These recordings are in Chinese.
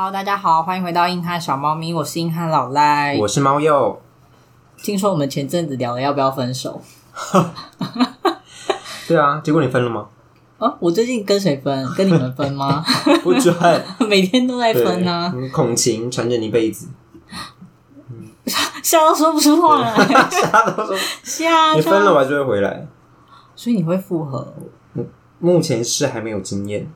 Hello，大家好，欢迎回到硬汉小猫咪，我是硬汉老赖，我是猫鼬。听说我们前阵子聊了要不要分手？对啊，结果你分了吗？啊，我最近跟谁分？跟你们分吗？不准，每天都在分啊！恐情缠着你一辈子，吓到说不出话来，吓到说吓。你分了，我还是会回来，所以你会复合？目前是还没有经验。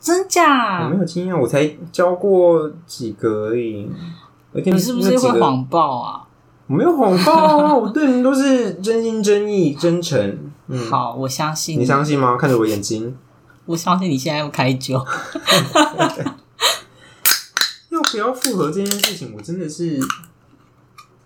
真假？我没有经验，我才交过几个而已。你是不是会谎报啊？我没有谎报啊，我对人都是真心真意、真诚。嗯，好，我相信你。你相信吗？看着我眼睛，我相信你现在要开酒。要不要复合这件事情，我真的是。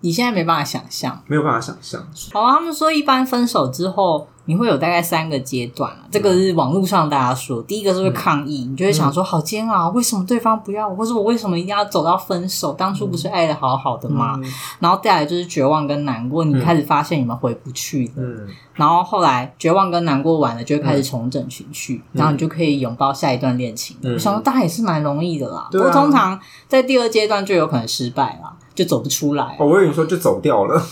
你现在没办法想象，没有办法想象。好啊，他们说一般分手之后，你会有大概三个阶段啊。这个是网络上大家说，第一个是会抗议，嗯、你就会想说好煎熬，为什么对方不要我，或者我为什么一定要走到分手？当初不是爱的好好的吗？嗯、然后再来就是绝望跟难过，你开始发现你们回不去了。嗯、然后后来绝望跟难过完了，就会开始重整情绪，嗯、然后你就可以拥抱下一段恋情。嗯、我想说，大家也是蛮容易的啦。不过、啊、通常在第二阶段就有可能失败了。就走不出来。哦，我以为你说就走掉了。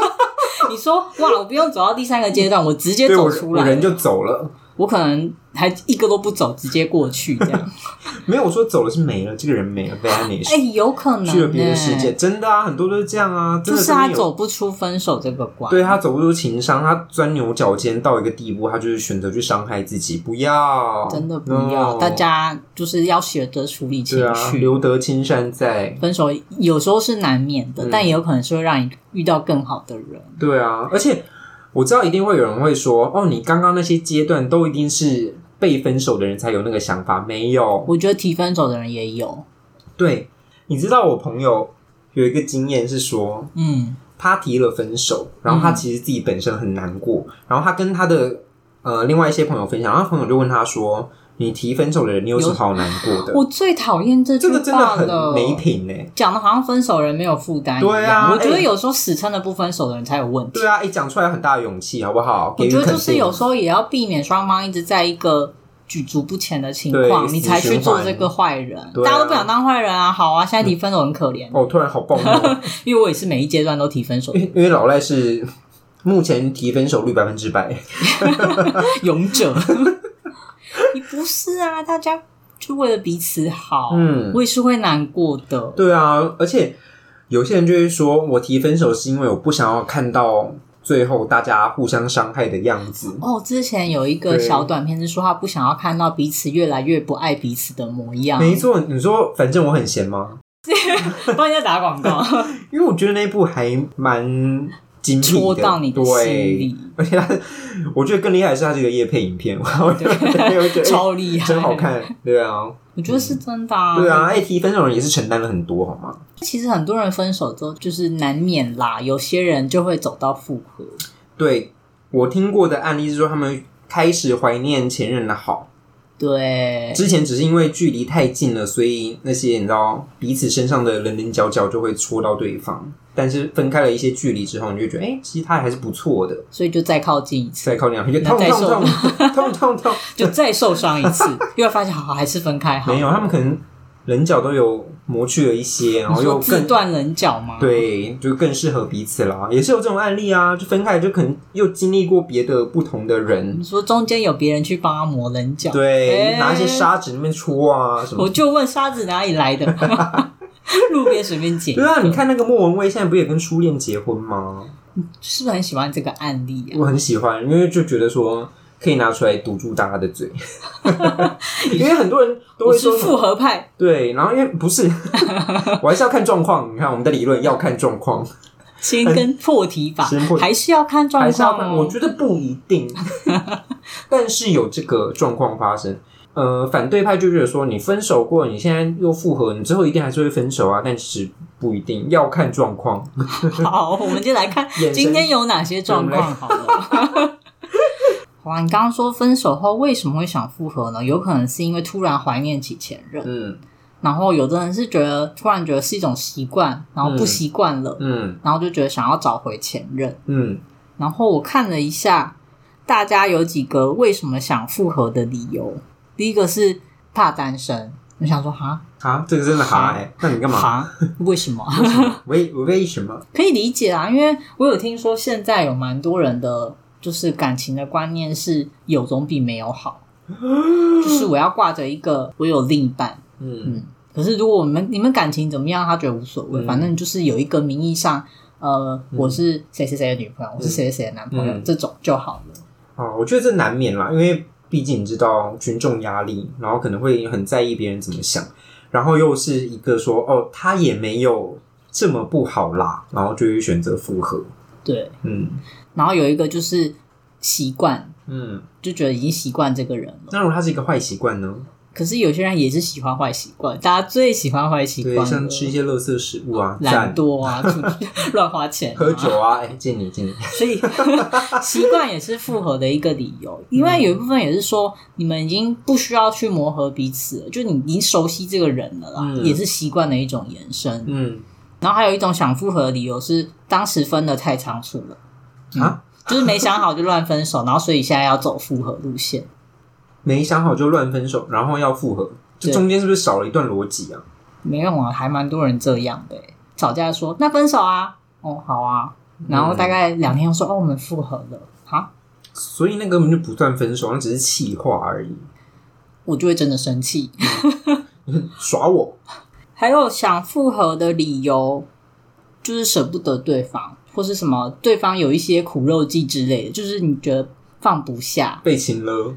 你说哇，我不用走到第三个阶段，我直接走出来，我人就走了。我可能还一个都不走，直接过去这样。没有，我说走了是没了，这个人没了，vanish。哎，有可能去了别的世界，真的啊，很多都是这样啊。就是他走不出分手这个关，对，他走不出情伤，他钻牛角尖到一个地步，他就是选择去伤害自己。不要，真的不要，大家就是要学着处理情绪，留得青山在。分手有时候是难免的，但也有可能是会让你遇到更好的人。对啊，而且。我知道一定会有人会说：“哦，你刚刚那些阶段都一定是被分手的人才有那个想法，没有？我觉得提分手的人也有。对，你知道我朋友有一个经验是说，嗯，他提了分手，然后他其实自己本身很难过，嗯、然后他跟他的呃另外一些朋友分享，然后朋友就问他说。”你提分手的人，你有什么好难过的？我最讨厌这句话了，这个真的很没品呢。讲的好像分手人没有负担一样。对啊，我觉得有时候死撑的不分手的人才有问题。对啊，一讲出来很大的勇气，好不好？我觉得就是有时候也要避免双方一直在一个举足不前的情况，你才去做这个坏人。大家都不想当坏人啊，好啊，现在提分手很可怜。哦，突然好棒哦，因为我也是每一阶段都提分手，因为老赖是目前提分手率百分之百，勇者。你不是啊，大家就为了彼此好，嗯，我也是会难过的。对啊，而且有些人就会说，我提分手是因为我不想要看到最后大家互相伤害的样子。哦，之前有一个小短片是说，他不想要看到彼此越来越不爱彼此的模样。没错，你说反正我很闲吗？帮人家打广告，因为我觉得那部还蛮。戳到你的心里，而且他，我觉得更厉害的是他这个夜配影片，我觉得超厉害，真好看。对啊，我觉得是真的啊。对啊，爱提分手人也是承担了很多，好吗？其实很多人分手之后就是难免啦，有些人就会走到复合。对，我听过的案例是说，他们开始怀念前任的好。对，之前只是因为距离太近了，所以那些你知道彼此身上的棱棱角角就会戳到对方。但是分开了一些距离之后，你就觉得，哎、欸，其实他还是不错的，所以就再靠近一次，再靠近两次，就痛痛痛痛痛痛，就再受伤一次，又会发现，好，还是分开好。没有，他们可能。棱角都有磨去了一些，然后又更断棱角吗？对，就更适合彼此啦。也是有这种案例啊，就分开就可能又经历过别的不同的人。你说中间有别人去帮他磨棱角，对，欸、拿一些沙子那边戳啊什么。我就问沙子哪里来的？路边随便捡。对啊，你看那个莫文蔚现在不也跟初恋结婚吗？是不是很喜欢这个案例啊？我很喜欢，因为就觉得说。可以拿出来堵住大家的嘴，因为很多人都会说复合派。对，然后因为不是，我还是要看状况。你看我们的理论要看状况，先跟破题法，还是要看状况。我觉得不一定，但是有这个状况发生。呃，反对派就觉得说，你分手过，你现在又复合，你之后一定还是会分手啊。但其实不一定要看状况。好，我们就来看今天有哪些状况好了。哇，你刚刚说分手后为什么会想复合呢？有可能是因为突然怀念起前任，嗯，然后有的人是觉得突然觉得是一种习惯，然后不习惯了，嗯，然后就觉得想要找回前任，嗯，然后我看了一下，大家有几个为什么想复合的理由，第一个是怕单身，我想说哈啊，这个真的哈哎、欸，那你干嘛？哈？为什么？为为什么？可以理解啊，因为我有听说现在有蛮多人的，就是感情的观念是有总比没有好，就是我要挂着一个我有另一半，嗯嗯。可是如果我们你们感情怎么样，他觉得无所谓，嗯、反正就是有一个名义上，呃，嗯、我是谁谁谁的女朋友，嗯、我是谁谁谁的男朋友，嗯、这种就好了。哦，我觉得这难免啦，因为毕竟你知道群众压力，然后可能会很在意别人怎么想。然后又是一个说哦，他也没有这么不好啦，然后就会选择复合。对，嗯，然后有一个就是习惯，嗯，就觉得已经习惯这个人了。那如果他是一个坏习惯呢？可是有些人也是喜欢坏习惯，大家最喜欢坏习惯，对，像吃一些垃圾食物啊，懒惰啊，乱花钱、啊，喝酒啊，哎，见你见你。所以 习惯也是复合的一个理由，因为有一部分也是说，你们已经不需要去磨合彼此了，就你已经熟悉这个人了啦，嗯、也是习惯的一种延伸。嗯，然后还有一种想复合的理由是，当时分的太仓促了，嗯、啊，就是没想好就乱分手，然后所以现在要走复合路线。没想好就乱分手，然后要复合，这中间是不是少了一段逻辑啊？没有啊，还蛮多人这样的。吵架说那分手啊，哦好啊，然后大概两天又说、嗯、哦我们复合了，哈，所以那根本就不算分手，那只是气话而已。我就会真的生气，耍我。还有想复合的理由，就是舍不得对方，或是什么对方有一些苦肉计之类的，就是你觉得放不下，被情了。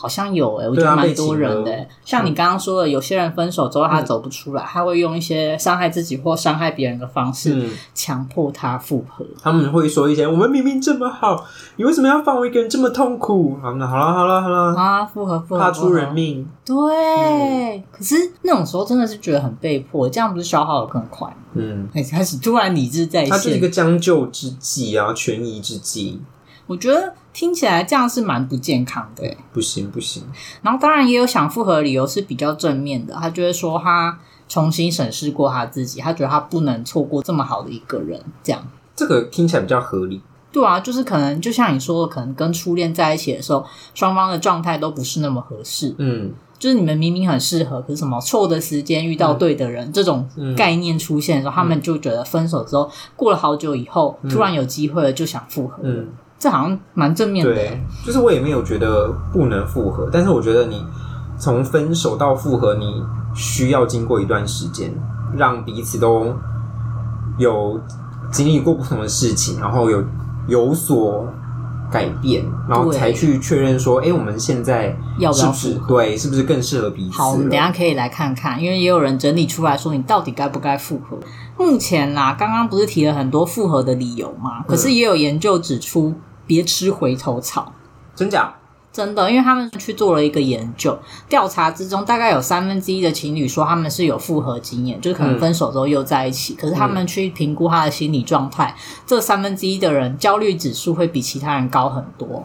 好像有诶、欸、我觉得蛮多人的、欸。像你刚刚说的，有些人分手之后他走不出来，嗯、他会用一些伤害自己或伤害别人的方式，强迫他复合。他们会说一些：“我们明明这么好，你为什么要放我一个人这么痛苦？”好了，好了，好了，好了啊，复合，复合，怕出人命。对，嗯、可是那种时候真的是觉得很被迫，这样不是消耗的更快？嗯，开始突然理智在线，他是一个将就之计啊，权宜之计。我觉得听起来这样是蛮不健康的，不行不行。然后当然也有想复合的理由是比较正面的，他就会说他重新审视过他自己，他觉得他不能错过这么好的一个人，这样。这个听起来比较合理。对啊，就是可能就像你说的，可能跟初恋在一起的时候，双方的状态都不是那么合适。嗯，就是你们明明很适合，可是什么错的时间遇到对的人，嗯、这种概念出现的时候，嗯、他们就觉得分手之后过了好久以后，嗯、突然有机会了就想复合。嗯。这好像蛮正面的。对，就是我也没有觉得不能复合，但是我觉得你从分手到复合，你需要经过一段时间，让彼此都有经历过不同的事情，然后有有所改变，然后才去确认说，哎，我们现在要不要复合对，是不是更适合彼此？好，我们等一下可以来看看，因为也有人整理出来说，你到底该不该复合？目前啦，刚刚不是提了很多复合的理由吗？可是也有研究指出。别吃回头草，真假？真的，因为他们去做了一个研究，调查之中大概有三分之一的情侣说他们是有复合经验，就是可能分手之后又在一起。嗯、可是他们去评估他的心理状态，嗯、这三分之一的人焦虑指数会比其他人高很多。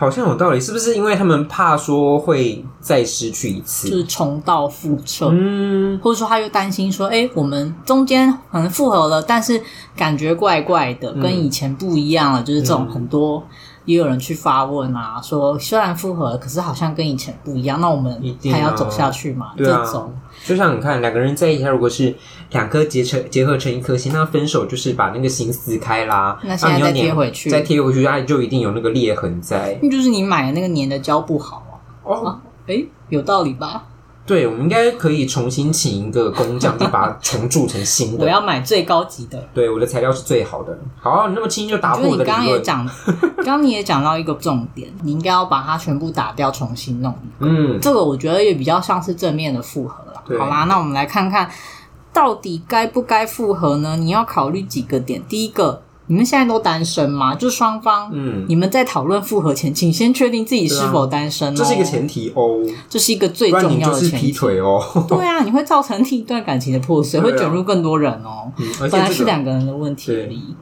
好像有道理，是不是因为他们怕说会再失去一次，就是重蹈覆辙？嗯，或者说他又担心说，哎、欸，我们中间可能复合了，但是感觉怪怪的，跟以前不一样了，嗯、就是这种很多。也有人去发问啊，说虽然复合了，可是好像跟以前不一样。那我们还要走下去吗？啊、这种就像你看，两个人在一起，如果是两颗结成结合成一颗心，那分手就是把那个心撕开啦。那现在再贴回去，再贴回去，它就一定有那个裂痕在。那就是你买的那个粘的胶不好啊。哦，哎、啊，有道理吧？对，我们应该可以重新请一个工匠，就把它重铸成新的。我要买最高级的。对，我的材料是最好的。好，你那么轻易就打破我的理论。刚刚也讲，刚刚你也讲到一个重点，你应该要把它全部打掉，重新弄一个。嗯，这个我觉得也比较像是正面的复合好啦，那我们来看看到底该不该复合呢？你要考虑几个点。第一个。你们现在都单身吗？就双方，嗯，你们在讨论复合前，请先确定自己是否单身哦。这是一个前提哦，这是一个最重要的前提。劈腿哦，对啊，你会造成一段感情的破碎，会卷入更多人哦。本来是两个人的问题而已。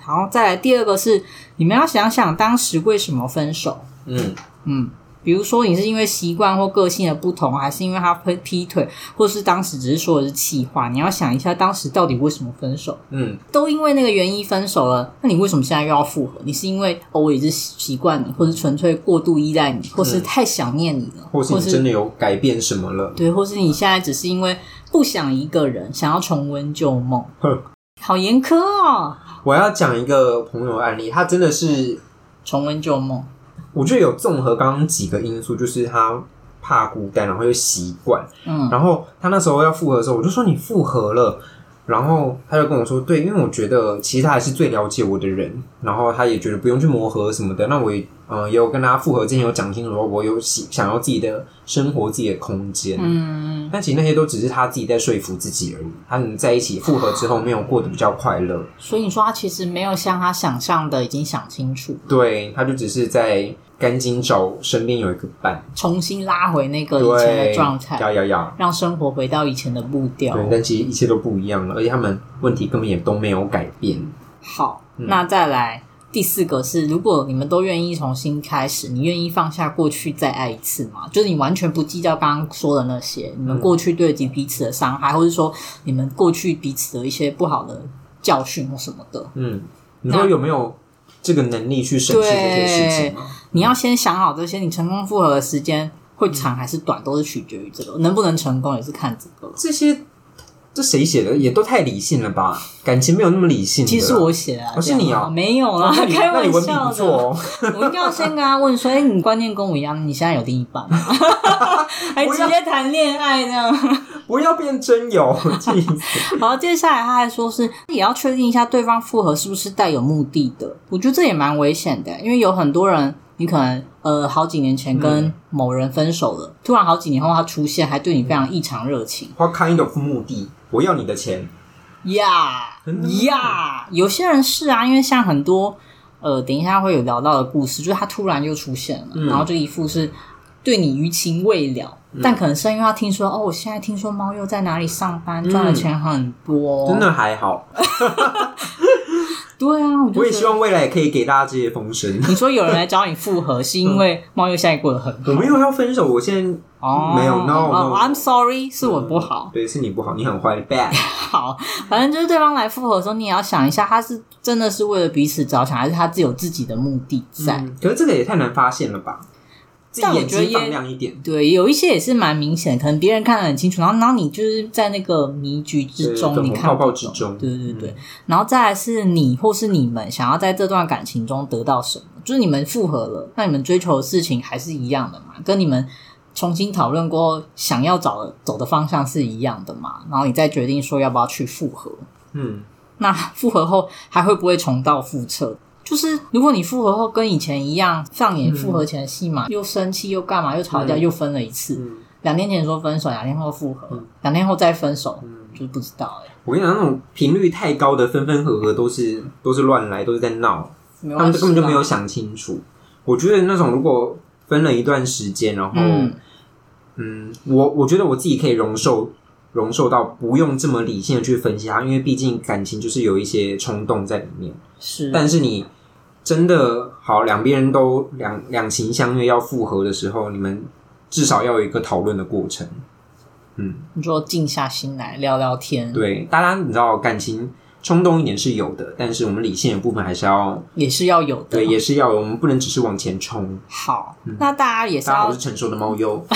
好，再来第二个是，你们要想想当时为什么分手。嗯嗯，比如说你是因为习惯或个性的不同，还是因为他会劈腿，或是当时只是说的是气话？你要想一下，当时到底为什么分手？嗯，都因为那个原因分手了，那你为什么现在又要复合？你是因为哦，我也是习惯你，或是纯粹过度依赖你，或是太想念你了，或是你真的有改变什么了？对，或是你现在只是因为不想一个人，想要重温旧梦。哼，好严苛哦！我要讲一个朋友案例，他真的是重温旧梦。我觉得有综合刚刚几个因素，就是他怕孤单，然后又习惯，嗯，然后他那时候要复合的时候，我就说你复合了，然后他就跟我说，对，因为我觉得其实他还是最了解我的人，然后他也觉得不用去磨合什么的，那我也。嗯，也有跟他复合之前有讲清楚说，我有想想要自己的生活、自己的空间。嗯，但其实那些都只是他自己在说服自己而已。他们在一起复合之后，没有过得比较快乐。所以你说他其实没有像他想象的已经想清楚。对，他就只是在赶紧找身边有一个伴，重新拉回那个以前的状态。要要要，让生活回到以前的步调。对，但其实一切都不一样了，而且他们问题根本也都没有改变。好，嗯，那再来。第四个是，如果你们都愿意重新开始，你愿意放下过去再爱一次吗？就是你完全不计较刚刚说的那些，你们过去对及彼此的伤害，或者说你们过去彼此的一些不好的教训或什么的。嗯，你说有没有这个能力去审视这些事情？你要先想好这些，你成功复合的时间会长还是短，都是取决于这个，能不能成功也是看这个。这些。这谁写的？也都太理性了吧？感情没有那么理性。其实我写啊，不是你啊？没有啦，开玩笑的。我一定要先跟他问说：“哎，你观念跟我一样？你现在有另一半吗？还直接谈恋爱这样？不要变真有。好，接下来他还说是也要确定一下对方复合是不是带有目的的。我觉得这也蛮危险的，因为有很多人。你可能呃好几年前跟某人分手了，嗯、突然好几年后他出现，还对你非常异常热情。What kind of 目的？我要你的钱。呀呀，有些人是啊，因为像很多呃，等一下会有聊到的故事，就是他突然就出现了，嗯、然后就一副是对你余情未了，嗯、但可能是因为他听说哦，我现在听说猫又在哪里上班，赚的钱很多，真的还好。对啊，我，我也希望未来也可以给大家这些风声。你说有人来找你复合，是因为猫又现在过得很好？我没有要分手，我现在哦没有。No, no, no. I'm sorry，是我不好。对，是你不好，你很坏，bad。好，反正就是对方来复合的时候，你也要想一下，他是真的是为了彼此着想，还是他自有自己的目的在？嗯，可是这个也太难发现了吧？但我觉得也对，有一些也是蛮明显，可能别人看得很清楚，然后然后你就是在那个迷局之中，你看泡泡之中，对对对，嗯、然后再来是你或是你们想要在这段感情中得到什么，就是你们复合了，那你们追求的事情还是一样的嘛？跟你们重新讨论过想要找的走的方向是一样的嘛？然后你再决定说要不要去复合，嗯，那复合后还会不会重蹈覆辙？就是如果你复合后跟以前一样上演复合前的戏嘛，嗯、又生气又干嘛又吵架、嗯、又分了一次，嗯、两天前说分手，两天后复合，嗯、两天后再分手，嗯、就是不知道哎、欸。我跟你讲，那种频率太高的分分合合都是都是乱来，都是在闹，他们根本就没有想清楚。我觉得那种如果分了一段时间，然后嗯，嗯，我我觉得我自己可以容受容受到不用这么理性的去分析它，因为毕竟感情就是有一些冲动在里面。是，但是你真的好，两边人都两两情相悦要复合的时候，你们至少要有一个讨论的过程。嗯，你说静下心来聊聊天。对，大家你知道感情冲动一点是有的，但是我们理性的部分还是要也是要有的，对，也是要有，我们不能只是往前冲。好，嗯、那大家也是要，大家都是成熟的猫优。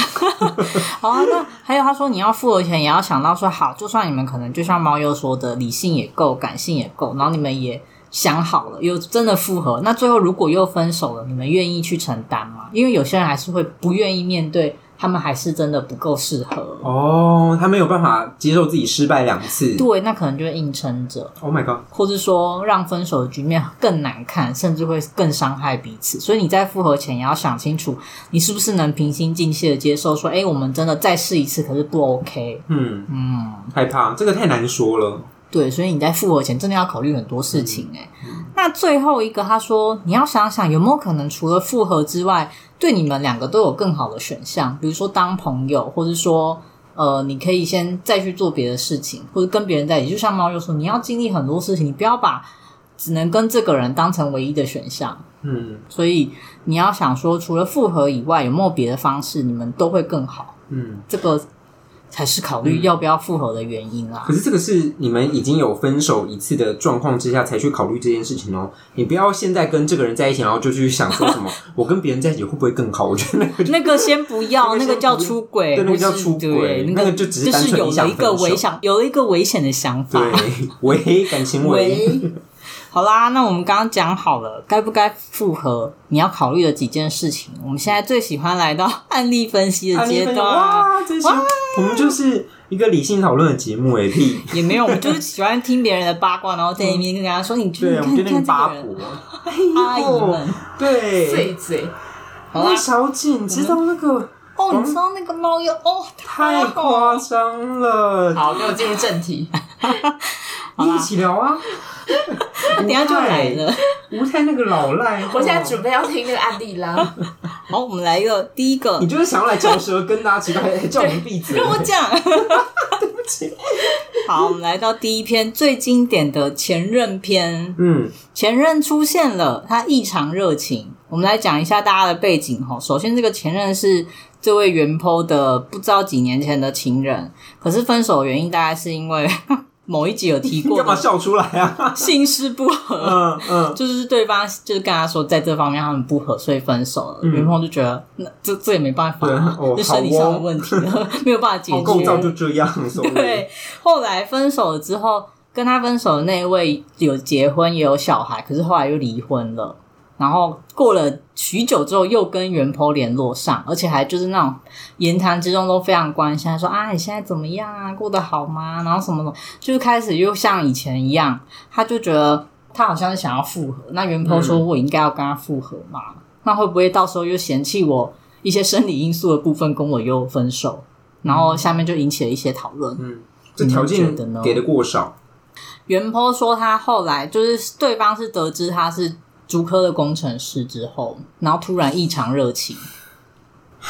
好啊，那还有他说你要复合前也要想到说，好，就算你们可能就像猫优说的，理性也够，感性也够，然后你们也。想好了，又真的复合，那最后如果又分手了，你们愿意去承担吗？因为有些人还是会不愿意面对，他们还是真的不够适合哦，他没有办法接受自己失败两次，对，那可能就会硬撑着。Oh my god！或是说让分手的局面更难看，甚至会更伤害彼此。所以你在复合前也要想清楚，你是不是能平心静气的接受说，哎，我们真的再试一次，可是不 OK。嗯嗯，害怕这个太难说了。对，所以你在复合前真的要考虑很多事情诶。嗯，那最后一个，他说你要想想有没有可能除了复合之外，对你们两个都有更好的选项，比如说当朋友，或者说呃，你可以先再去做别的事情，或者跟别人在一起。就像猫又说，你要经历很多事情，你不要把只能跟这个人当成唯一的选项。嗯，所以你要想说，除了复合以外，有没有别的方式，你们都会更好？嗯，这个。才是考虑要不要复合的原因啦。可是这个是你们已经有分手一次的状况之下才去考虑这件事情哦。你不要现在跟这个人在一起，然后就去想说什么，我跟别人在一起会不会更好？我觉得那个 那个先不要，那个叫出轨，对，那个叫出轨，那个就只是有了一个危险，有了一个危险的想法，对，危感情危。好啦，那我们刚刚讲好了，该不该复合？你要考虑的几件事情。我们现在最喜欢来到案例分析的阶段。哇，最喜欢！我们就是一个理性讨论的节目，哎屁也没有，我们就是喜欢听别人的八卦，然后在那边跟大家说，你觉得你看看八婆阿姨们，对，碎嘴。好啦，小姐，你知道那个？哦，你知道那个猫又哦，太夸张了。好，给我进入正题。一起聊啊！等下就来了。吴太那个老赖，我现在准备要听那个案例啦。好，我们来一个第一个。你就是想要来嚼舌根啊？奇怪，还叫我们闭嘴。跟我讲，对不起。好，我们来到第一篇最经典的前任篇。嗯，前任出现了，他异常热情。我们来讲一下大家的背景哈。首先，这个前任是这位原 po 的不知道几年前的情人，可是分手的原因大概是因为。某一集有提过，干嘛笑出来啊？性事不合，嗯嗯，就是对方就是跟他说，在这方面他们不合，所以分手了。原 po 就觉得那这这也没办法，就生理上的问题，没有办法解决。构造就这样，对。后来分手了之后，跟他分手的那一位有结婚也有小孩，可是后来又离婚了。然后过了许久之后，又跟袁坡联络上，而且还就是那种言谈之中都非常关心，说啊，你现在怎么样啊？过得好吗？然后什么什么，就是开始又像以前一样，他就觉得他好像是想要复合。那袁坡说，我应该要跟他复合嘛？嗯、那会不会到时候又嫌弃我一些生理因素的部分，跟我又分手？然后下面就引起了一些讨论。嗯，这条件给的过少。袁坡说他后来就是对方是得知他是。竹科的工程师之后，然后突然异常热情。唉，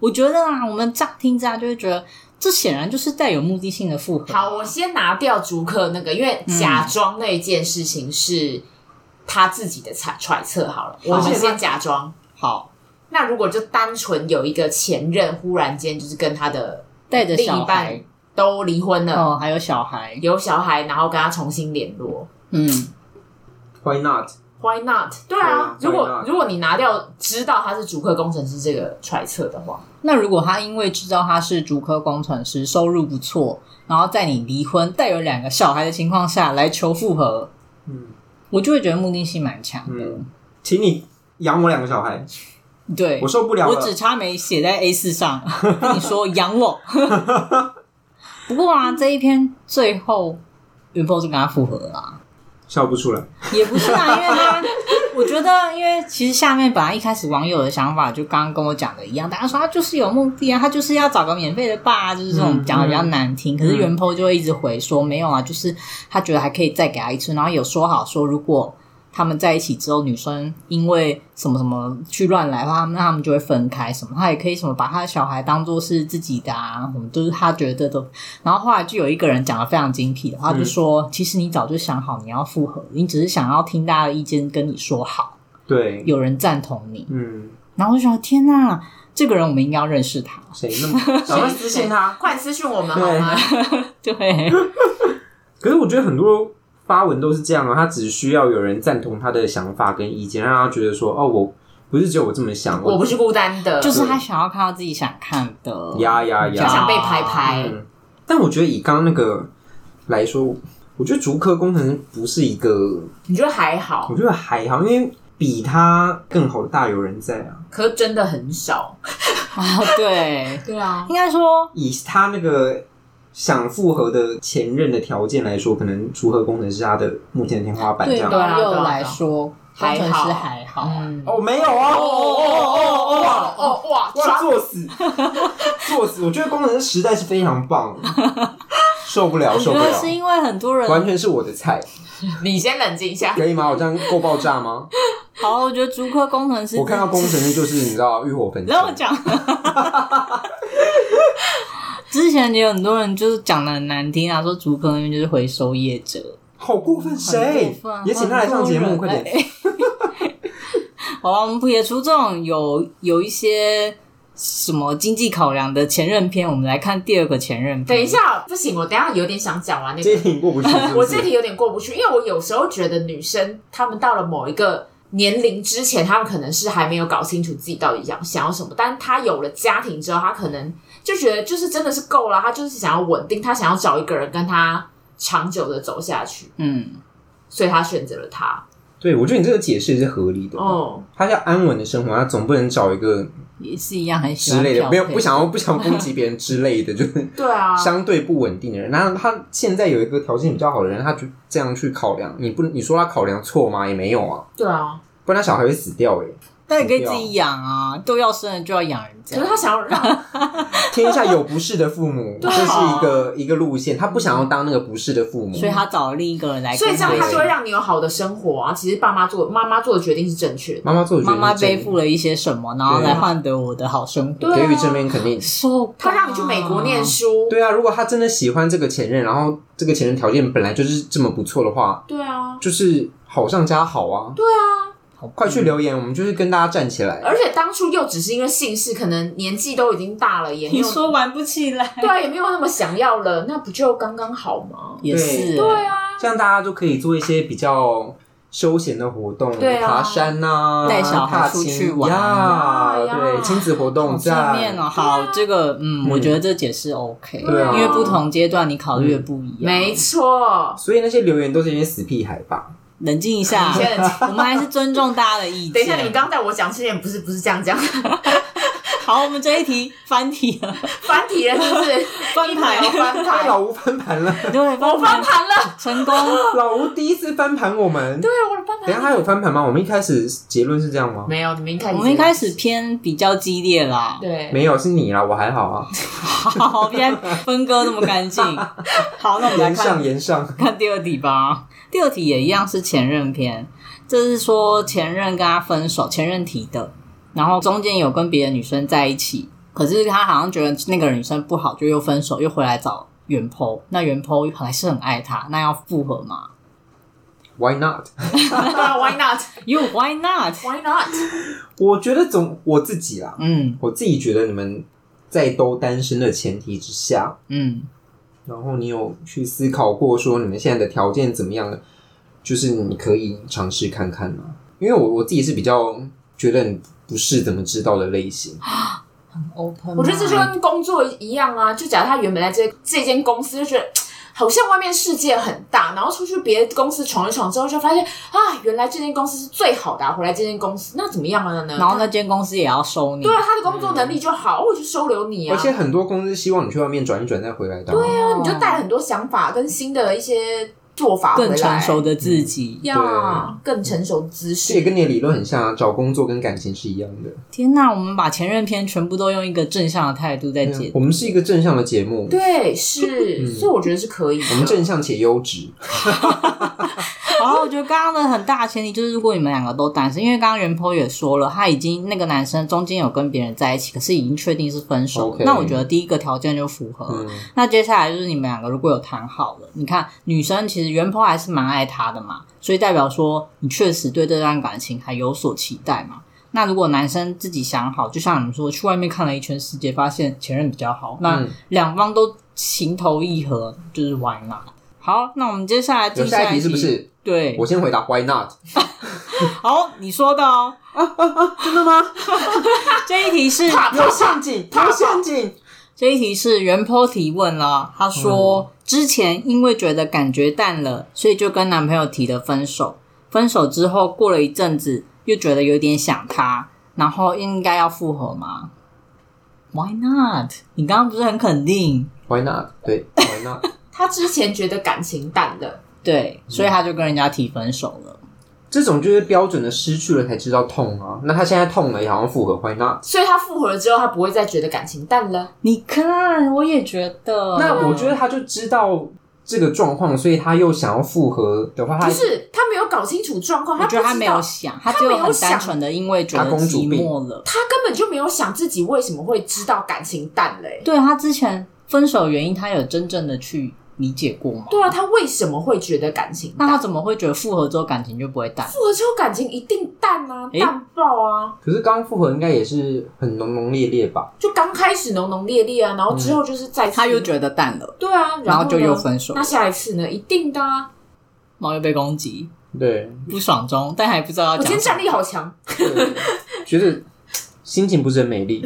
我觉得啊，我们乍听之下就会觉得，这显然就是带有目的性的复合。好，我先拿掉竹科那个，因为假装那件事情是他自己的揣揣测。好了，我们先假装。好，那如果就单纯有一个前任忽然间就是跟他的带着另一半都离婚了，哦，还有小孩，有小孩，然后跟他重新联络，嗯。Why not? Why not? 对啊，如果如果你拿掉知道他是主科工程师这个揣测的话，那如果他因为知道他是主科工程师，收入不错，然后在你离婚带有两个小孩的情况下来求复合，嗯，我就会觉得目的性蛮强的。嗯，请你养我两个小孩，对，我受不了了，我只差没写在 A 四上跟你说养我。不过啊，这一篇最后云波就跟他复合了啊。笑不出来，也不是啊，因为他，我觉得，因为其实下面本来一开始网友的想法就刚刚跟我讲的一样，大家说他就是有目的啊，他就是要找个免费的爸，就是这种讲的比较难听。嗯、可是袁 po 就会一直回说、嗯、没有啊，就是他觉得还可以再给他一次，然后有说好说如果。他们在一起之后，女生因为什么什么去乱来的话，那他们就会分开。什么，他也可以什么把他的小孩当做是自己的啊，什么都是他觉得的。然后后来就有一个人讲的非常精辟的话，就说：“嗯、其实你早就想好你要复合，你只是想要听大家的意见跟你说好。”对，有人赞同你。嗯，然后我就说：“天哪，这个人我们应该要认识他。谁那么？赶快私信他，快私信我们好吗？” 对。可是我觉得很多。发文都是这样啊，他只需要有人赞同他的想法跟意见，让他觉得说：“哦，我不是只有我这么想，我不是孤单的。”就是他想要看到自己想看的，呀呀呀，想被拍拍。嗯、但我觉得以刚刚那个来说，我觉得竹科工程不是一个，你觉得还好？我觉得还好，因为比他更好的大有人在啊。可是真的很少啊，对对啊，应该说以他那个。想复合的前任的条件来说，可能竹科工程师他的目前的天花板这样。对网友来说，工程师还好。哦，没有啊！哦哦哦哦哇哦哇！哇！作死，作死！我觉得工程师实在是非常棒，受不了，受不了。是因为很多人完全是我的菜。你先冷静一下，可以吗？我这样够爆炸吗？好，我觉得竹科工程师，我看到工程师就是你知道，欲火焚身。让我讲。之前也有很多人就是讲的很难听啊，说竹科那边就是回收业者，好过分，谁？也请他来上节目，快点。好，我们撇除这种有有一些什么经济考量的前任篇，我们来看第二个前任篇。等一下，不行，我等一下有点想讲完那个。这题过不去是不是？我这题有点过不去，因为我有时候觉得女生她们到了某一个年龄之前，她们可能是还没有搞清楚自己到底想想要什么，但她有了家庭之后，她可能就觉得就是真的是够了，他就是想要稳定，他想要找一个人跟他长久的走下去。嗯，所以他选择了他。对，我觉得你这个解释是合理的。哦，他要安稳的生活，他总不能找一个也是一样很之类的，没有不想要不想 攻击别人之类的，就是对啊，相对不稳定的人。然后他现在有一个条件比较好的人，他就这样去考量，你不你说他考量错吗？也没有啊。对啊，不然他小孩会死掉哎。那你可以自己养啊，都要生了就要养人家。可是他想要让 天下有不是的父母，这是一个一个路线。他不想要当那个不是的父母，所以他找了另一个人来。所以这样他就会让你有好的生活啊。其实爸妈做妈妈做的决定是正确的，妈妈做的决定，妈妈背负了一些什么，然后来换得我的好生活。给予正面肯定。他让你去美国念书。对啊，如果他真的喜欢这个前任，然后这个前任条件本来就是这么不错的话，对啊，就是好上加好啊。对啊。快去留言，我们就是跟大家站起来。而且当初又只是因为姓氏，可能年纪都已经大了，也没有你说玩不起来，对啊，也没有那么想要了，那不就刚刚好吗？也是，对啊，这样大家就可以做一些比较休闲的活动，对啊，爬山呐，带小孩出去玩呀，对，亲子活动这样哦。好，这个嗯，我觉得这解释 OK，对啊，因为不同阶段你考虑的不一样，没错。所以那些留言都是一些死屁孩吧？冷静一下，我们还是尊重大家的意见。等一下，你刚在我讲之前不是不是这样讲。好，我们这一题翻题了，翻题了，是不是？翻盘，翻盘，老吴翻盘了，对，我翻盘了，成功。老吴第一次翻盘我们，对，我翻盘。等下他有翻盘吗？我们一开始结论是这样吗？没有，你们一开始，我们一开始偏比较激烈啦。对，没有，是你啦，我还好啊。好，偏分割那么干净。好，那我们来看，言上看第二题吧。第二题也一样是前任篇，这是说前任跟他分手，前任提的，然后中间有跟别的女生在一起，可是他好像觉得那个女生不好，就又分手，又回来找原 po，那原 po 还是很爱他，那要复合吗？Why not? Why not? You why not? Why not? 我觉得总我自己啦，嗯，我自己觉得你们在都单身的前提之下，嗯。然后你有去思考过说你们现在的条件怎么样的？就是你可以尝试看看嘛。因为我我自己是比较觉得你不是怎么知道的类型，很 open。我觉得这就跟工作一样啊。就假如他原本在这这间公司就觉得好像外面世界很大，然后出去别的公司闯一闯之后，就发现啊，原来这间公司是最好的啊。回来这间公司那怎么样了呢？然后那间公司也要收你。对啊，他的工作能力就好，我就收留你啊。而且很多公司希望你去外面转一转再回来的。对啊，你就带了很多想法跟新的一些。做法更成熟的自己，要更成熟的姿势，这也跟你的理论很像啊。找工作跟感情是一样的。天哪，我们把前任篇全部都用一个正向的态度在解。我们是一个正向的节目，对，是，所以我觉得是可以。我们正向且优质。好，我觉得刚刚的很大的前提就是，如果你们两个都单身，因为刚刚原 po 也说了，他已经那个男生中间有跟别人在一起，可是已经确定是分手。那我觉得第一个条件就符合。那接下来就是你们两个如果有谈好了，你看女生其实袁坡还是蛮爱他的嘛，所以代表说你确实对这段感情还有所期待嘛。那如果男生自己想好，就像你们说，去外面看了一圈世界，发现前任比较好，那两方都情投意合，就是 why not？好，那我们接下来进下一题是不是？对，我先回答 Why not？好，你说的哦。啊啊啊！真的吗？这一题是有陷阱，有陷阱。这一题是原 po 提问了，他说之前因为觉得感觉淡了，所以就跟男朋友提了分手。分手之后过了一阵子，又觉得有点想他，然后应该要复合吗？Why not？你刚刚不是很肯定？Why not？对，Why not？他之前觉得感情淡了，对，所以他就跟人家提分手了。嗯、这种就是标准的失去了才知道痛啊。那他现在痛了，也好像复合，Why not？所以他复合了之后，他不会再觉得感情淡了。你看，我也觉得。那我觉得他就知道这个状况，所以他又想要复合的话，他不是他没有搞清楚状况，他觉得他没有想，他就很单纯的因为觉得寂寞了，他根本就没有想自己为什么会知道感情淡了。对，他之前分手原因，他有真正的去。理解过吗？对啊，他为什么会觉得感情淡？那他怎么会觉得复合之后感情就不会淡？复合之后感情一定淡啊，欸、淡爆啊！可是刚复合应该也是很浓浓烈烈吧？就刚开始浓浓烈烈啊，然后之后就是再次、嗯、他又觉得淡了，对啊，然后，然后就又分手。那下一次呢？一定的啊！猫又被攻击，对，不爽中，但还不知道要讲。我今天战力好强，觉得心情不是很美丽。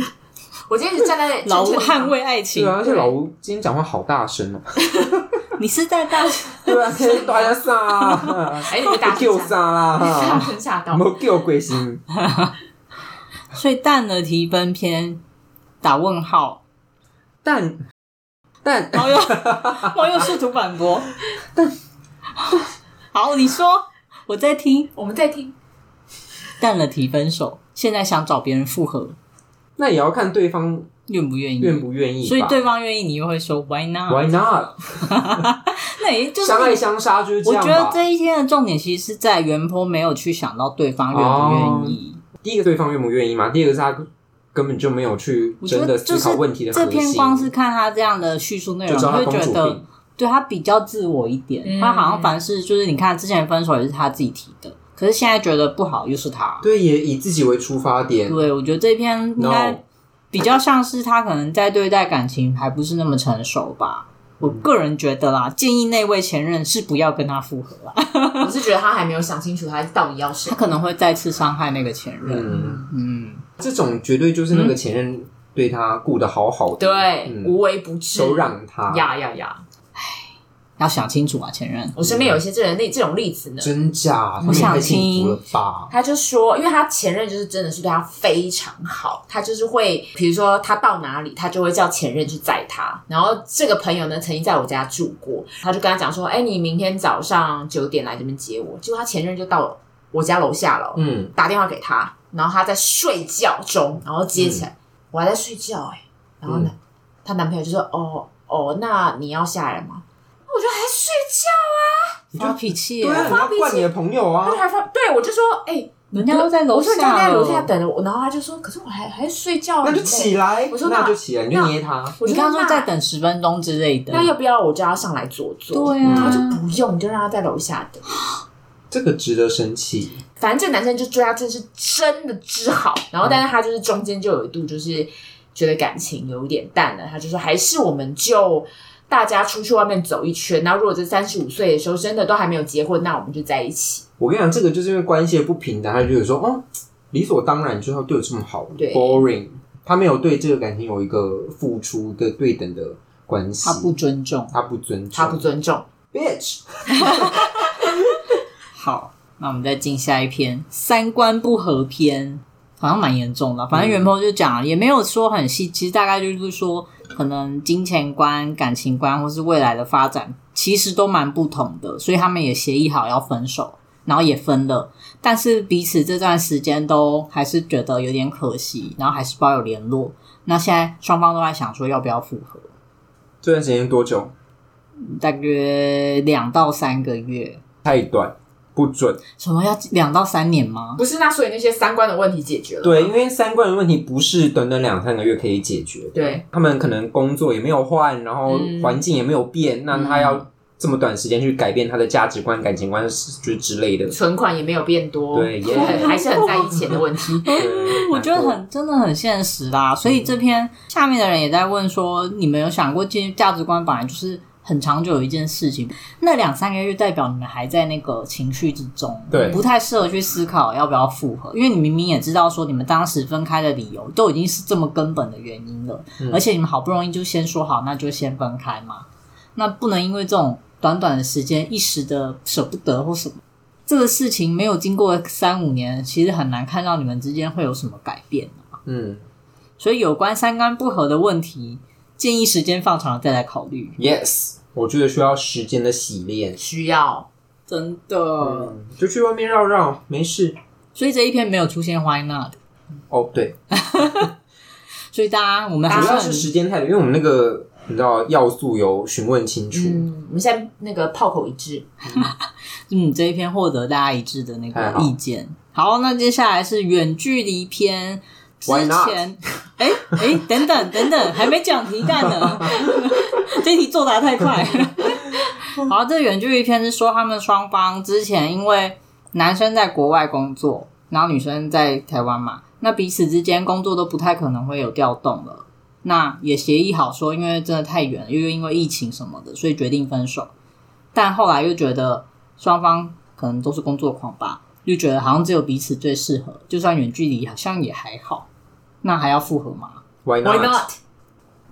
我今天是站在 老吴捍卫爱情，对啊，而且老吴今天讲话好大声哦。你是在大声？对啊，大家杀！哎，你被大叫杀啦！吓到，没叫鬼心。所以淡了提分篇打问号，但但网友网友试图反驳，蛋好，你说我在听，我们在听。淡了提分手，现在想找别人复合。那也要看对方愿不愿意，愿不愿意。所以对方愿意，你又会说 Why not？Why not？那也就是相爱相杀就是这样。我觉得这一天的重点其实是在原 PO 没有去想到对方愿不愿意。哦、第一个，对方愿不愿意嘛？第二个是他根本就没有去真的思考问题的核心。这篇光是看他这样的叙述内容，就会觉得对他比较自我一点。嗯、他好像凡事就是你看之前分手也是他自己提的，可是现在觉得不好又是他。对，也以自己为出发点。对，我觉得这篇应该。比较像是他可能在对待感情还不是那么成熟吧，我个人觉得啦，建议那位前任是不要跟他复合啦。我是觉得他还没有想清楚他到底要谁，他可能会再次伤害那个前任。嗯嗯，这种绝对就是那个前任对他顾得好好的，对，无微不至，都让他呀呀呀。要想清楚啊，前任。我身边有一些这人例这种例子呢，真假？我想听。他就说，因为他前任就是真的是对他非常好，他就是会，比如说他到哪里，他就会叫前任去载他。然后这个朋友呢，曾经在我家住过，他就跟他讲说：“哎，你明天早上九点来这边接我。”结果他前任就到我家楼下了，嗯，打电话给他，然后他在睡觉中，然后接起来，我还在睡觉哎，然后呢，他男朋友就说：“哦哦，那你要下来吗？”我就还睡觉啊，发脾气，对啊，发脾气，怪你的朋友啊，他就还发，对我就说，哎，人家都在楼下，我说人家在楼下等着我，然后他就说，可是我还还睡觉，那就起来，我说那就起来，你就捏他，你刚刚说再等十分钟之类的，那要不要我叫他上来坐坐？对啊，他就不用，你就让他在楼下等，这个值得生气。反正这个男生就追他真是真的之好，然后但是他就是中间就有一度就是觉得感情有一点淡了，他就说还是我们就。大家出去外面走一圈，然后如果这三十五岁的时候真的都还没有结婚，那我们就在一起。我跟你讲，这个就是因为关系不平等，他就觉得说，哦，理所当然就要对我这么好，boring。他没有对这个感情有一个付出的对等的关系，他不尊重，他不尊重，他不尊重，bitch。好，那我们再进下一篇三观不合篇，好像蛮严重的。反正原 PO 就讲，也没有说很细，其实大概就是说。可能金钱观、感情观，或是未来的发展，其实都蛮不同的，所以他们也协议好要分手，然后也分了。但是彼此这段时间都还是觉得有点可惜，然后还是保有联络。那现在双方都在想说要不要复合。这段时间多久？大约两到三个月。太短。不准什么要两到三年吗？不是，那所以那些三观的问题解决了？对，因为三观的问题不是短短两三个月可以解决。对，他们可能工作也没有换，然后环境也没有变，嗯、那他要这么短时间去改变他的价值观、感情观，就是之类的。存款也没有变多，对，也 很还是很在意钱的问题。我觉得很真的很现实啦。所以这篇下面的人也在问说：你们有想过，其实价值观本来就是。很长久有一件事情，那两三个月代表你们还在那个情绪之中，对，不太适合去思考要不要复合，因为你明明也知道说你们当时分开的理由都已经是这么根本的原因了，嗯、而且你们好不容易就先说好，那就先分开嘛，那不能因为这种短短的时间一时的舍不得或什么，这个事情没有经过三五年，其实很难看到你们之间会有什么改变。嗯，所以有关三观不合的问题，建议时间放长了再来考虑。Yes。我觉得需要时间的洗练，需要真的、嗯，就去外面绕绕，没事。所以这一篇没有出现 Why not？哦，对，所以大家我们主要是时间太短，因为我们那个你知道要素有询问清楚，嗯，我们现在那个炮口一致，嗯，这一篇获得大家一致的那个意见。好，好，那接下来是远距离篇。之前，哎 哎，等等等等，还没讲题干呢，这题作答太快。好，这远距离篇是说他们双方之前因为男生在国外工作，然后女生在台湾嘛，那彼此之间工作都不太可能会有调动了。那也协议好说，因为真的太远了，又因为疫情什么的，所以决定分手。但后来又觉得双方可能都是工作狂吧，又觉得好像只有彼此最适合，就算远距离好像也还好。那还要复合吗？Why not？Why not?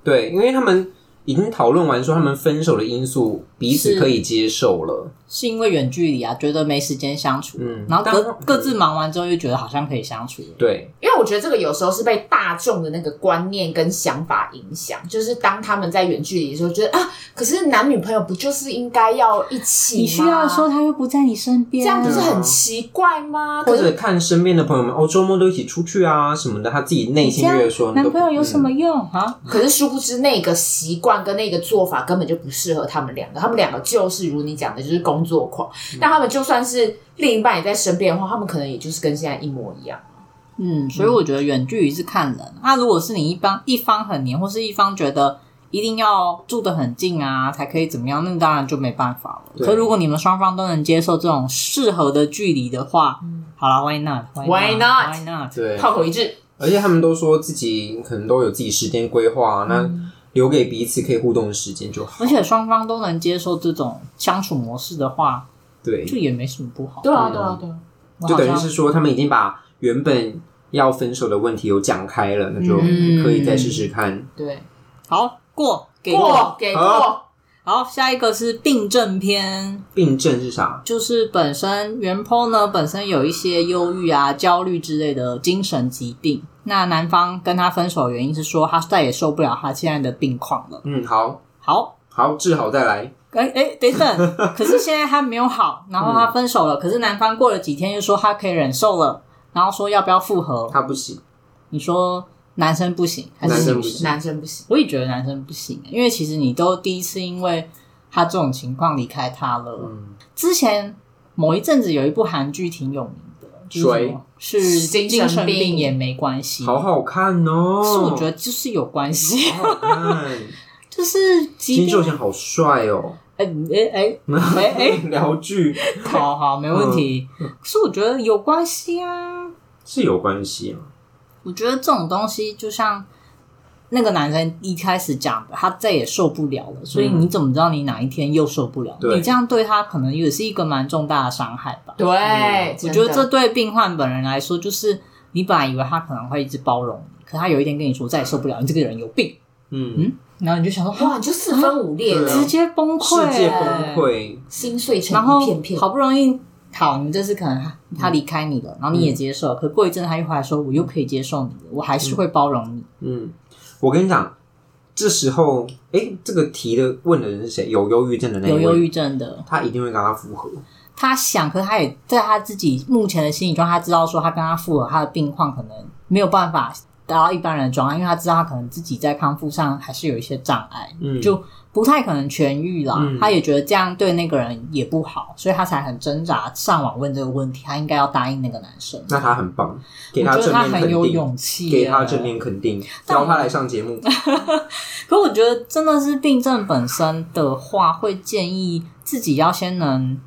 对，因为他们。已经讨论完说他们分手的因素，彼此可以接受了，是，是因为远距离啊，觉得没时间相处，嗯，然后各各自忙完之后又觉得好像可以相处，对，因为我觉得这个有时候是被大众的那个观念跟想法影响，就是当他们在远距离的时候，觉得啊，可是男女朋友不就是应该要一起吗？你需要的时候他又不在你身边，这样不是很奇怪吗？或者看身边的朋友们哦，周末都一起出去啊什么的，他自己内心就会说，男朋友有什么用啊？嗯、可是殊不知那个习惯。跟那个做法根本就不适合他们两个，他们两个就是如你讲的，就是工作狂。嗯、但他们就算是另一半也在身边的话，他们可能也就是跟现在一模一样。嗯，所以我觉得远距离是看人。那、嗯、如果是你一方一方很黏，或是一方觉得一定要住得很近啊，才可以怎么样，那当然就没办法了。对可如果你们双方都能接受这种适合的距离的话，嗯、好了，Why not？Why not？Why not？对，炮口一致。而且他们都说自己可能都有自己时间规划，那。嗯留给彼此可以互动的时间就好，而且双方都能接受这种相处模式的话，对，就也没什么不好。对啊，对啊，对啊，就等于是说他们已经把原本要分手的问题有讲开了，那就可以再试试看。嗯、对，好过，给过，给过。好，下一个是病症篇。病症是啥？就是本身原 po 呢，本身有一些忧郁啊、焦虑之类的精神疾病。那男方跟他分手的原因是说，他再也受不了他现在的病况了。嗯，好，好，好，治好再来。哎哎、欸，等等，可是现在他没有好，然后他分手了。嗯、可是男方过了几天又说他可以忍受了，然后说要不要复合？他不行。你说？男生不行，还是女生？男生不行。我也觉得男生不行，因为其实你都第一次因为他这种情况离开他了。嗯。之前某一阵子有一部韩剧挺有名的，谁？是精神病也没关系，好好看哦。是我觉得就是有关系，好好看。就是金秀贤好帅哦。哎哎哎哎哎，聊剧，好好没问题。可是我觉得有关系啊，是有关系啊。我觉得这种东西就像那个男生一开始讲的，他再也受不了了，所以你怎么知道你哪一天又受不了？嗯、你这样对他可能也是一个蛮重大的伤害吧？对，嗯、我觉得这对病患本人来说，就是你本来以为他可能会一直包容你，可他有一天跟你说再也受不了，你这个人有病。嗯。嗯，然后你就想说哇，你就四分五裂，直接崩溃，世界崩溃，心碎成一片片，好不容易。好，你这次可能他他离开你了，嗯、然后你也接受，可过一阵他又回来说，我又可以接受你了，我还是会包容你。嗯，我跟你讲，这时候，哎，这个题的问的人是谁？有忧郁症的那个，有忧郁症的，他一定会跟他复合。他想，可是他也在他自己目前的心理状态，他知道说他跟他复合，他的病况可能没有办法达到一般人的状态，因为他知道他可能自己在康复上还是有一些障碍。嗯，就。不太可能痊愈啦，嗯、他也觉得这样对那个人也不好，所以他才很挣扎上网问这个问题。他应该要答应那个男生。那他很棒，给他我觉得他很有勇气，给他正面肯定，邀他来上节目。可我觉得真的是病症本身的话，会建议自己要先能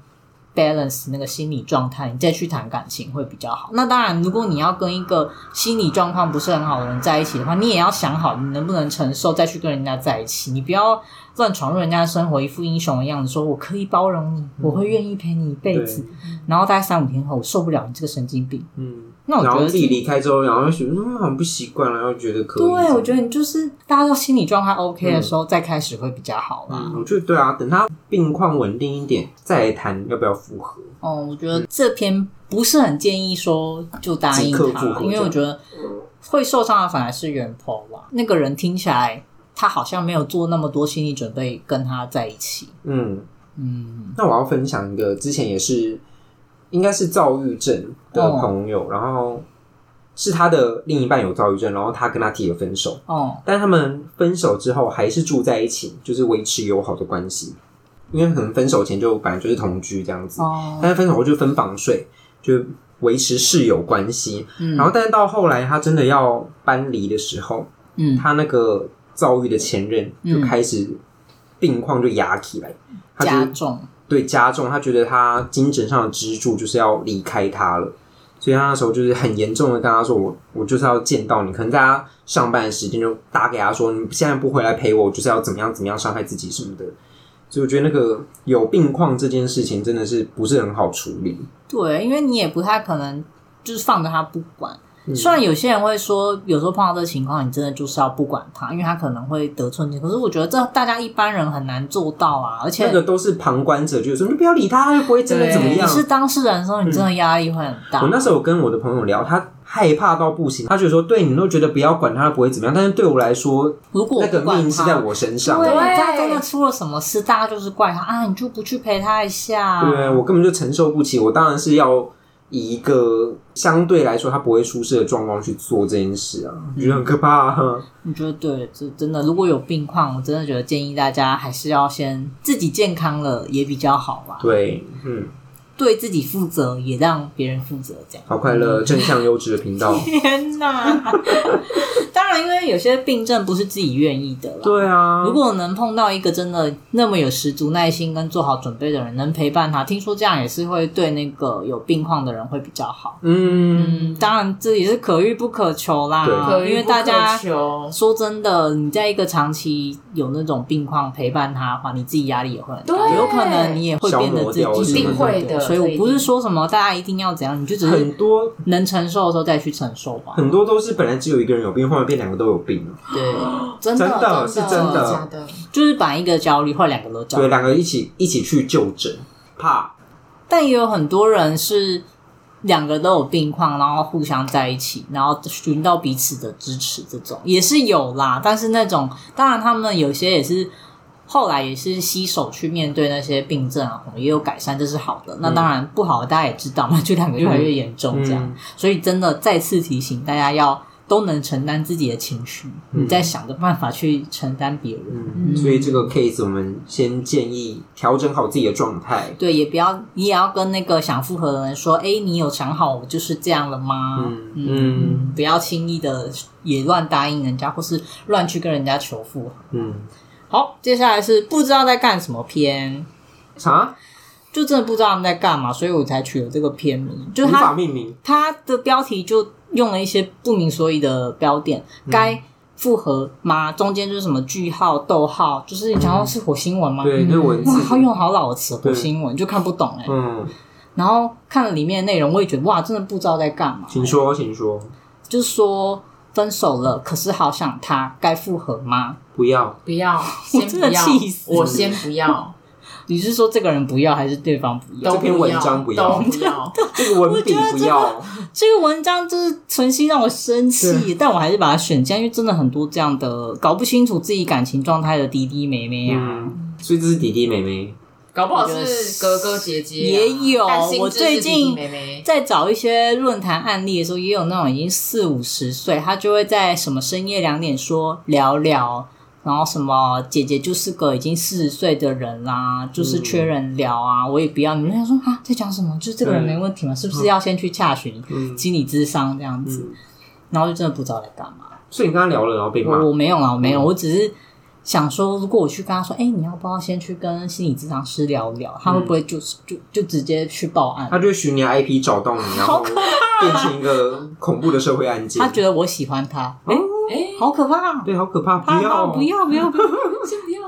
balance 那个心理状态，你再去谈感情会比较好。那当然，如果你要跟一个心理状况不是很好的人在一起的话，你也要想好你能不能承受再去跟人家在一起，你不要。乱闯入人家的生活，一副英雄的样子，说我可以包容你，嗯、我会愿意陪你一辈子。然后大概三五天后，我受不了你这个神经病。嗯，那我觉得自己离开之后，然后觉得嗯很不习惯了，然后觉得可以。对，我觉得你就是大家都心理状态 OK 的时候，嗯、再开始会比较好啦。嗯、我觉得对啊，等他病况稳定一点，再来谈要不要复合。哦，我觉得这篇不是很建议说就答应他，因为我觉得会受伤的反而是原 po 吧。那个人听起来。他好像没有做那么多心理准备跟他在一起。嗯嗯，那我要分享一个之前也是应该是躁郁症的朋友，哦、然后是他的另一半有躁郁症，然后他跟他提了分手。哦，但他们分手之后还是住在一起，就是维持友好的关系。因为可能分手前就本来就是同居这样子，哦，但是分手后就分房睡，就维持室友关系。嗯，然后但是到后来他真的要搬离的时候，嗯，他那个。躁郁的前任就开始病况就压起来，嗯、他加重，对加重，他觉得他精神上的支柱就是要离开他了，所以他那时候就是很严重的跟他说：“我我就是要见到你。”可能在他上班的时间就打给他说：“你现在不回来陪我，我就是要怎么样怎么样伤害自己什么的。”所以我觉得那个有病况这件事情真的是不是很好处理。对，因为你也不太可能就是放着他不管。虽然有些人会说，有时候碰到这个情况，你真的就是要不管他，因为他可能会得寸进。可是我觉得这大家一般人很难做到啊，而且那个都是旁观者，就是说你不要理他，他又不会真的怎么样。你是当事人的时候，你真的压力会很大。嗯。我那时候有跟我的朋友聊，他害怕到不行，他就说：“对，你都觉得不要管他，他不会怎么样。”但是对我来说，如果那个命是在我身上，对，他真的出了什么事，大家就是怪他啊，你就不去陪他一下？对，我根本就承受不起，我当然是要。以一个相对来说他不会出事的状况去做这件事啊，我觉得很可怕啊。你觉得对？这真的，如果有病况，我真的觉得建议大家还是要先自己健康了也比较好吧。对，嗯。对自己负责，也让别人负责，这样。好快乐，正向优质的频道。天哪！当然，因为有些病症不是自己愿意的啦。对啊。如果能碰到一个真的那么有十足耐心跟做好准备的人，能陪伴他，听说这样也是会对那个有病况的人会比较好。嗯。嗯，当然这也是可遇不可求啦。对。因为大家说真的，你在一个长期有那种病况陪伴他的话，你自己压力也会很大。对。有可能你也会变得自己一定会的。所以我不是说什么大家一定要怎样，你就只是很多能承受的时候再去承受吧。很多都是本来只有一个人有病，后来变两个都有病了。对，真的，真的是真的，假的，就是把一个焦虑，或两个都焦虑。对，两个一起一起去就诊，怕。但也有很多人是两个都有病况，然后互相在一起，然后寻到彼此的支持，这种也是有啦。但是那种，当然他们有些也是。后来也是洗手去面对那些病症啊，也有改善，这是好的。那当然不好的，大家也知道嘛，就两个越来越严重这样。所以真的再次提醒大家，要都能承担自己的情绪，嗯、你再想着办法去承担别人。嗯，所以这个 case 我们先建议调整好自己的状态。对，也不要你也要跟那个想复合的人说，哎，你有想好我就是这样了吗？嗯，不要轻易的也乱答应人家，或是乱去跟人家求复合。嗯。好，接下来是不知道在干什么篇，啥？就真的不知道他们在干嘛，所以我才取了这个片名。就是他命名，他的标题就用了一些不明所以的标点，该复合吗？中间就是什么句号、逗号，就是你想要是火星文吗？对，那文字哇，他用好老的词，火星文就看不懂哎。嗯，然后看了里面的内容，我也觉得哇，真的不知道在干嘛。请说，请说，就是说。分手了，可是好想他，该复合吗？不要，不要，我真的气死！我先不要。你是说这个人不要，还是对方不要？这篇文章不要，不要。这个文笔不要。这个文章就是存心让我生气，但我还是把它选进，因为真的很多这样的搞不清楚自己感情状态的弟弟妹妹啊。所以这是弟弟妹妹。搞不好是哥哥姐姐，也有。我最近在找一些论坛案例的时候，也有那种已经四五十岁，他就会在什么深夜两点说聊聊，然后什么姐姐就是个已经四十岁的人啦，就是缺人聊啊，我也不要。你们想说啊，在讲什么？就这个人没问题吗？是不是要先去洽询心理咨商这样子？然后就真的不知道在干嘛。所以你跟他聊了，然后被骂？我没有啊，我没有，我只是。想说，如果我去跟他说，哎、欸，你要不要先去跟心理咨商师聊聊？他会不会就是就就直接去报案？他就寻你 IP 找到你，然后变成一个恐怖的社会案件。他觉得我喜欢他，哎哎、欸，好可怕！对，好可怕！不要不要不要不要，先不要。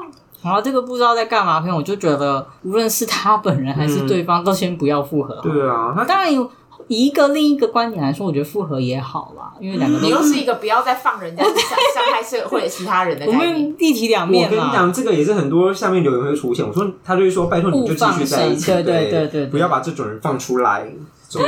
然后 这个不知道在干嘛，朋友我就觉得，无论是他本人还是对方，嗯、都先不要复合。对啊，他当然有。以一个另一个观点来说，我觉得复合也好啦，因为两个你又是一个不要再放人家伤伤害社会其他人的概念。我们一体两面。我跟你讲，这个也是很多下面留言会出现。我说他就会说，拜托你就继续在一起，对对对对，不要把这种人放出来。对，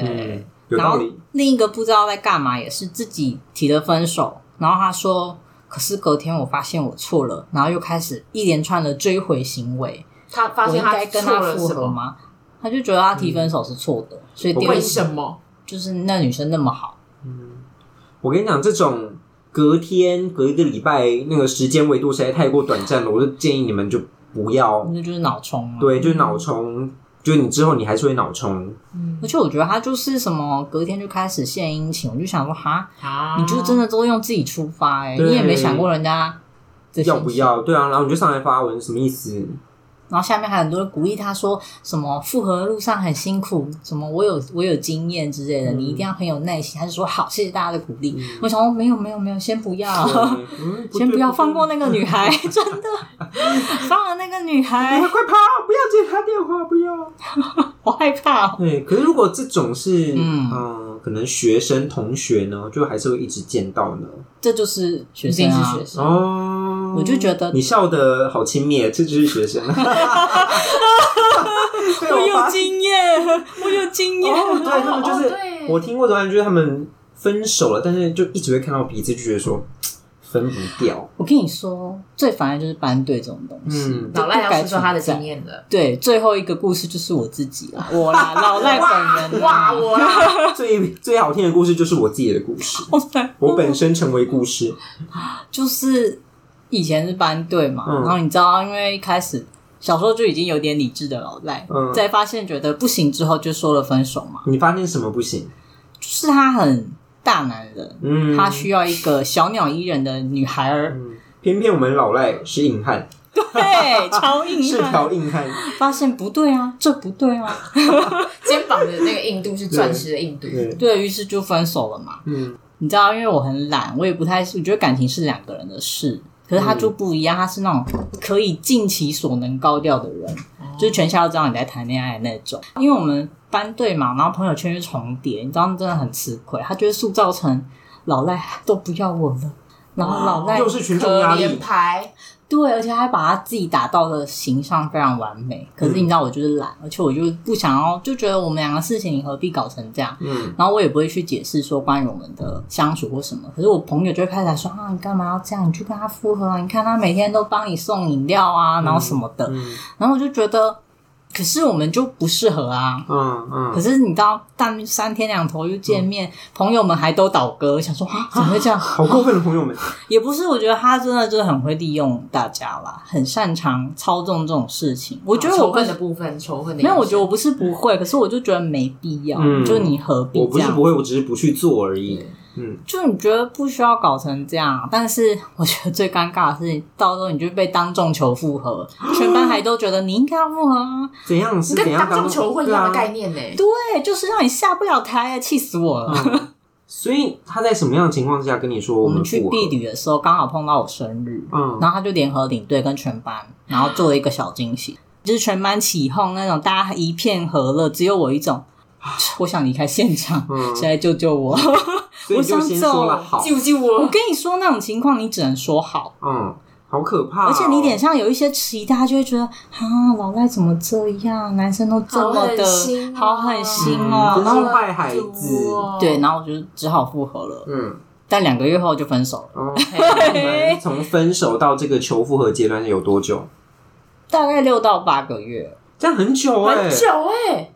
嗯，有道理。另一个不知道在干嘛，也是自己提的分手。然后他说，可是隔天我发现我错了，然后又开始一连串的追回行为。他发现他该跟他复合吗？他就觉得他提分手是错的，嗯、所以为什么？就是那女生那么好。嗯，我跟你讲，这种隔天隔一个礼拜那个时间维度实在太过短暂了，我就建议你们就不要。那就是脑冲。对，就是脑冲，嗯、就是你之后你还是会脑冲。嗯，而且我觉得他就是什么隔天就开始献殷勤，我就想说哈，啊、你就真的都用自己出发哎、欸，对你也没想过人家要不要？对啊，然后你就上来发文，什么意思？然后下面还有很多人鼓励他说什么复合路上很辛苦，什么我有我有经验之类的，嗯、你一定要很有耐心。他就说好，谢谢大家的鼓励。嗯、我想说没有没有没有，先不要，嗯、先不要放过那个女孩，真的放了那个女孩，快跑，不要接他电话，不要，我害怕、哦。对，可是如果这种是嗯。呃可能学生同学呢，就还是会一直见到呢。这就是学生啊，是学生哦。我就觉得你笑的好轻蔑，这就是学生。我有经验，我有经验。哦、对他们就是，我听过的话，就是他们分手了，但是就一直会看到彼此，就觉得说。分不掉。我跟你说，最烦的就是班对这种东西。嗯，老赖要说他的经验的。对，最后一个故事就是我自己了，我啦，老赖本人。哇，我啦。最最好听的故事就是我自己的故事。我本身成为故事。就是以前是班队嘛，然后你知道，因为一开始小时候就已经有点理智的老赖，在发现觉得不行之后，就说了分手嘛。你发现什么不行？就是他很。大男人，嗯，他需要一个小鸟依人的女孩儿，嗯，偏偏我们老赖是硬汉，对，超硬汉，是条硬汉。发现不对啊，这不对啊，肩膀的那个硬度是钻石的硬度，对，对，于是就分手了嘛。嗯，你知道，因为我很懒，我也不太，我觉得感情是两个人的事，可是他就不一样，他是那种可以尽其所能高调的人，嗯，就是全校都知道你在谈恋爱的那种，因为我们。班队嘛，然后朋友圈又重叠，你知道真的很吃亏。他觉得塑造成老赖都不要我了，然后老赖又是群众压力牌，对，而且还把他自己打造的形象非常完美。可是你知道我就是懒，嗯、而且我就不想要，就觉得我们两个事情你何必搞成这样？嗯，然后我也不会去解释说关于我们的相处或什么。可是我朋友就会开始来说啊，你干嘛要这样？你去跟他复合啊？你看他每天都帮你送饮料啊，然后什么的，嗯嗯、然后我就觉得。可是我们就不适合啊，嗯嗯。可是你知道，但三天两头又见面，朋友们还都倒戈，想说啊，怎么会这样？好过分的朋友们，也不是。我觉得他真的就是很会利用大家啦，很擅长操纵这种事情。我觉得仇恨的部分，仇恨的。没有，我觉得我不是不会，可是我就觉得没必要。就你何必？我不是不会，我只是不去做而已。嗯，就你觉得不需要搞成这样，但是我觉得最尴尬的是，到时候你就被当众求复合，全班还都觉得你应该要复合啊？怎样是怎样？跟当众求婚一样的概念呢？对，就是让你下不了台，气死我了。所以他在什么样的情况之下跟你说？我们去避旅的时候刚好碰到我生日，嗯，然后他就联合领队跟全班，然后做了一个小惊喜，就是全班起哄那种，大家一片和乐，只有我一种，我想离开现场，谁来救救我？我想走，救救我！我跟你说，那种情况你只能说好。嗯，好可怕。而且你脸上有一些迟疑，大家就会觉得啊，老赖怎么这样？男生都这么的好狠心哦，然后坏孩子。对，然后我就只好复合了。嗯，但两个月后就分手了。你们从分手到这个求复合阶段有多久？大概六到八个月，这样很久哎，很久哎。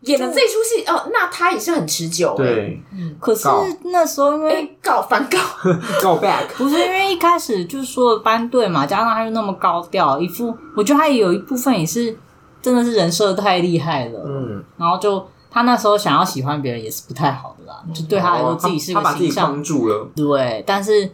演了这出戏哦，那他也是很持久。对，可是那时候因为告反告 告 back，不是因为一开始就是说班队嘛，加上他又那么高调，一副我觉得他也有一部分也是真的是人设太厉害了。嗯，然后就他那时候想要喜欢别人也是不太好的啦，就对他来说自己是个形象帮助了。对，但是。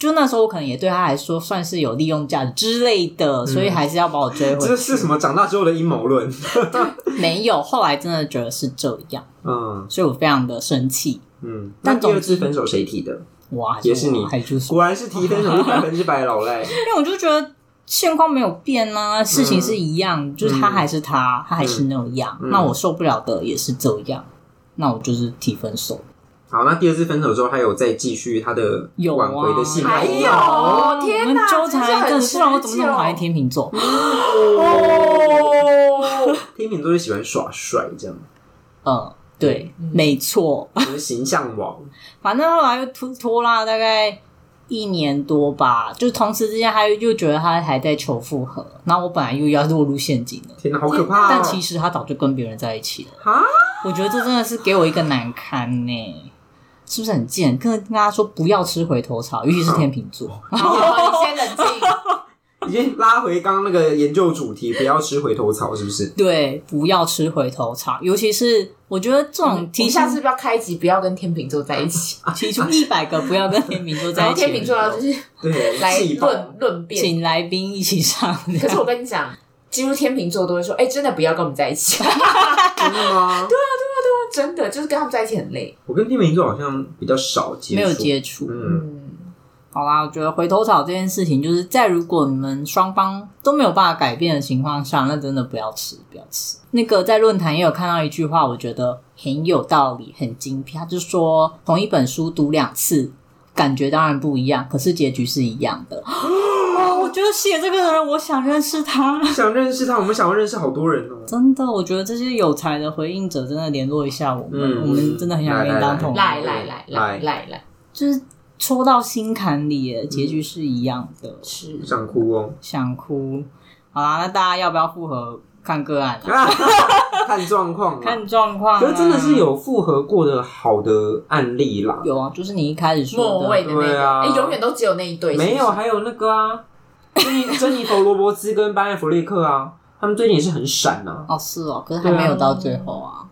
就那时候，我可能也对他来说算是有利用价值之类的，所以还是要把我追回去。这是什么？长大之后的阴谋论？没有，后来真的觉得是这样。嗯，所以我非常的生气。嗯，但第二次分手谁提的？哇，也是你，果然是提分手是百分之百老赖。因为我就觉得现况没有变啊，事情是一样，就是他还是他，他还是那样。那我受不了的也是这样，那我就是提分手。好，那第二次分手之后，他有再继续他的挽回的戏还有，天哪，纠缠一阵，不然我怎么那么讨厌天秤座？天秤座就喜欢耍帅，这样。嗯，对，没错，就是形象王。反正后来又拖拖拉大概一年多吧，就同时之间，他又觉得他还在求复合，然后我本来又要落入陷阱了。天哪，好可怕！但其实他早就跟别人在一起了。啊，我觉得这真的是给我一个难堪呢。是不是很贱？跟跟大家说不要吃回头草，尤其是天秤座。你先冷静，已经拉回刚刚那个研究主题，不要吃回头草，是不是？对，不要吃回头草，尤其是我觉得这种提下次不要开集，不要跟天秤座在一起，提出一百个不要跟天秤座在一起。天秤座就是对来论论辩，请来宾一起上。可是我跟你讲，几乎天秤座都会说：“哎、欸，真的不要跟我们在一起。”真的吗？对啊，真的就是跟他们在一起很累。我跟天秤座好像比较少接触，没有接触。嗯。好啦，我觉得回头草这件事情，就是在如果你们双方都没有办法改变的情况下，那真的不要吃，不要吃。那个在论坛也有看到一句话，我觉得很有道理，很精辟。他就说，同一本书读两次，感觉当然不一样，可是结局是一样的。哦，我觉得写这个的人，我想认识他，想认识他，我们想要认识好多人哦。真的，我觉得这些有才的回应者，真的联络一下我们，嗯、我们真的很想跟你当同事。来来来来来来，就是。戳到心坎里，结局是一样的，是想哭哦，想哭。好啦，那大家要不要复合？看个案，看状况，看状况。可是真的是有复合过的好的案例啦。有啊，就是你一开始说的，末位的那个，哎，永远都只有那一对。没有，还有那个啊，珍妮珍妮佛罗伯兹跟班艾弗利克啊，他们最近也是很闪呐。哦，是哦，可是还没有到最后啊。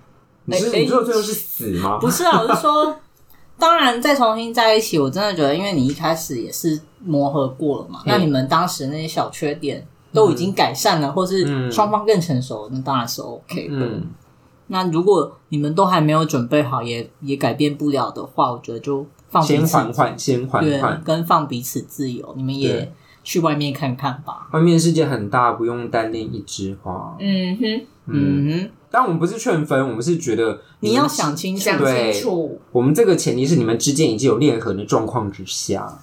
你是你说最后是死吗？不是啊，我是说。当然，再重新在一起，我真的觉得，因为你一开始也是磨合过了嘛，那你们当时那些小缺点都已经改善了，或是双方更成熟了，那当然是 OK 的。嗯，那如果你们都还没有准备好，也也改变不了的话，我觉得就放彼此先缓缓，先缓缓，跟放彼此自由，你们也去外面看看吧。外面世界很大，不用单恋一枝花。嗯哼，嗯哼。但我们不是劝分，我们是觉得你，你要想清想清楚。我们这个前提是你们之间已经有裂痕的状况之下。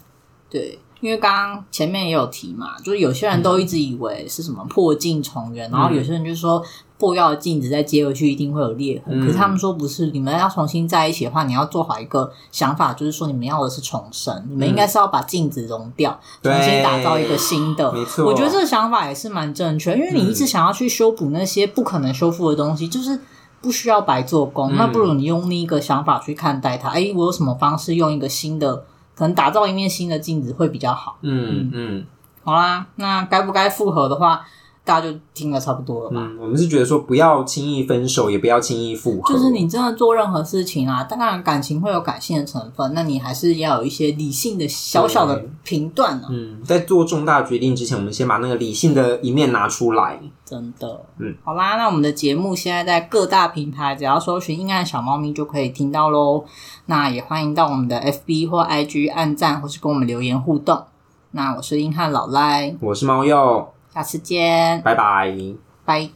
对，因为刚刚前面也有提嘛，就是有些人都一直以为是什么破镜重圆，嗯、然后有些人就说。破掉的镜子再接回去一定会有裂痕，嗯、可是他们说不是，你们要重新在一起的话，你要做好一个想法，就是说你们要的是重生，嗯、你们应该是要把镜子融掉，重新打造一个新的。没错，我觉得这个想法也是蛮正确，因为你一直想要去修补那些不可能修复的东西，嗯、就是不需要白做工，嗯、那不如你用另一个想法去看待它。哎，我有什么方式用一个新的，可能打造一面新的镜子会比较好。嗯嗯，嗯好啦，那该不该复合的话？大家就听了差不多了吧？嗯，我们是觉得说不要轻易分手，也不要轻易复合。就是你真的做任何事情啊，当然感情会有感性的成分，那你还是要有一些理性的小小的评断啊。嗯，在做重大决定之前，我们先把那个理性的一面拿出来。真的，嗯，好啦，那我们的节目现在在各大平台，只要搜寻“阴暗小猫咪”就可以听到喽。那也欢迎到我们的 FB 或 IG 按赞，或是跟我们留言互动。那我是硬汉老赖，我是猫鼬。下次见，拜拜，拜。